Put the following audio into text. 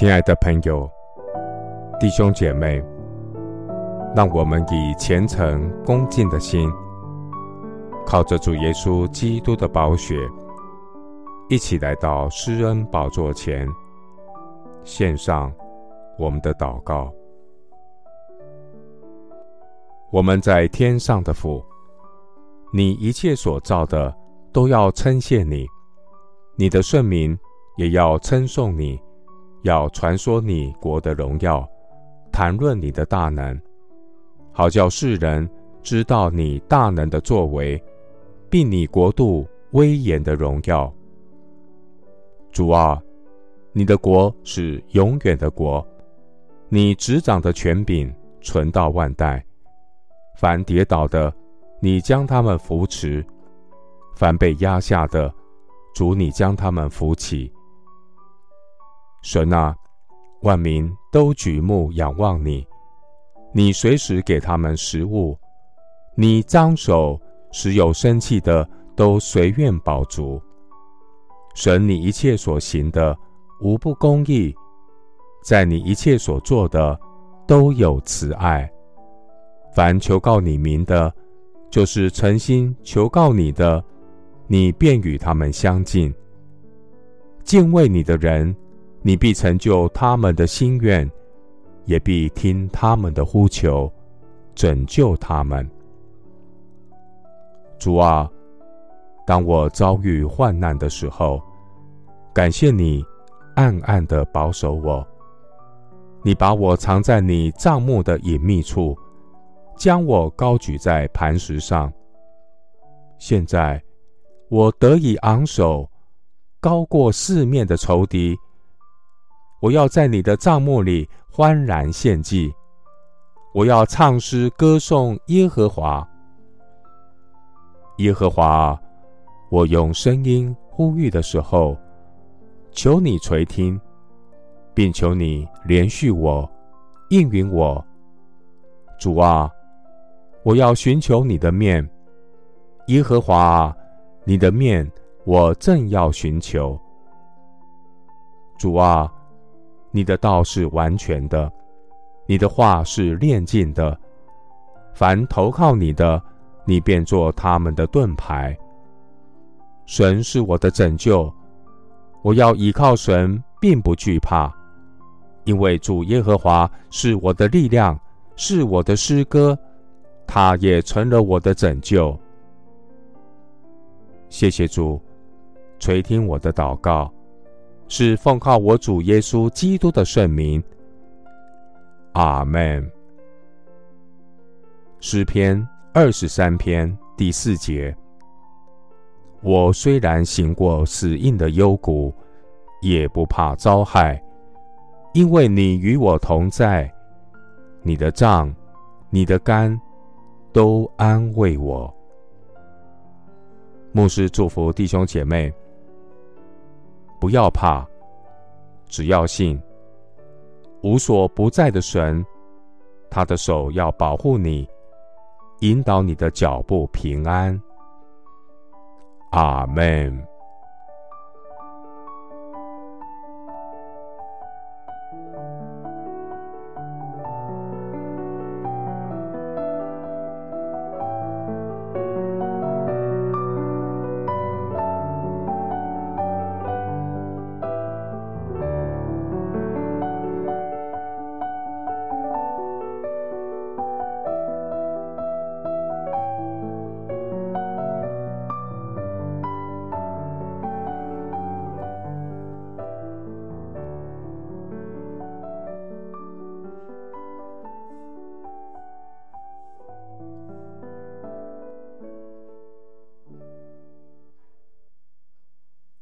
亲爱的朋友、弟兄姐妹，让我们以虔诚恭敬的心，靠着主耶稣基督的宝血，一起来到施恩宝座前，献上我们的祷告。我们在天上的父，你一切所造的都要称谢你，你的圣名也要称颂你，要传说你国的荣耀，谈论你的大能，好叫世人知道你大能的作为，并你国度威严的荣耀。主啊，你的国是永远的国，你执掌的权柄存到万代。凡跌倒的，你将他们扶持；凡被压下的，主你将他们扶起。神啊，万民都举目仰望你，你随时给他们食物，你张手使有生气的都随愿饱足。神，你一切所行的无不公义，在你一切所做的都有慈爱。凡求告你名的，就是诚心求告你的，你便与他们相近。敬畏你的人，你必成就他们的心愿，也必听他们的呼求，拯救他们。主啊，当我遭遇患难的时候，感谢你暗暗的保守我，你把我藏在你帐幕的隐秘处。将我高举在磐石上。现在我得以昂首，高过四面的仇敌。我要在你的帐幕里欢然献祭，我要唱诗歌颂耶和华。耶和华，我用声音呼吁的时候，求你垂听，并求你怜恤我，应允我。主啊！我要寻求你的面，耶和华，你的面我正要寻求。主啊，你的道是完全的，你的话是炼净的。凡投靠你的，你便做他们的盾牌。神是我的拯救，我要倚靠神，并不惧怕，因为主耶和华是我的力量，是我的诗歌。他也成了我的拯救。谢谢主，垂听我的祷告，是奉靠我主耶稣基督的圣名。阿门。诗篇二十三篇第四节：我虽然行过死荫的幽谷，也不怕遭害，因为你与我同在，你的杖，你的竿。都安慰我。牧师祝福弟兄姐妹，不要怕，只要信。无所不在的神，他的手要保护你，引导你的脚步平安。阿门。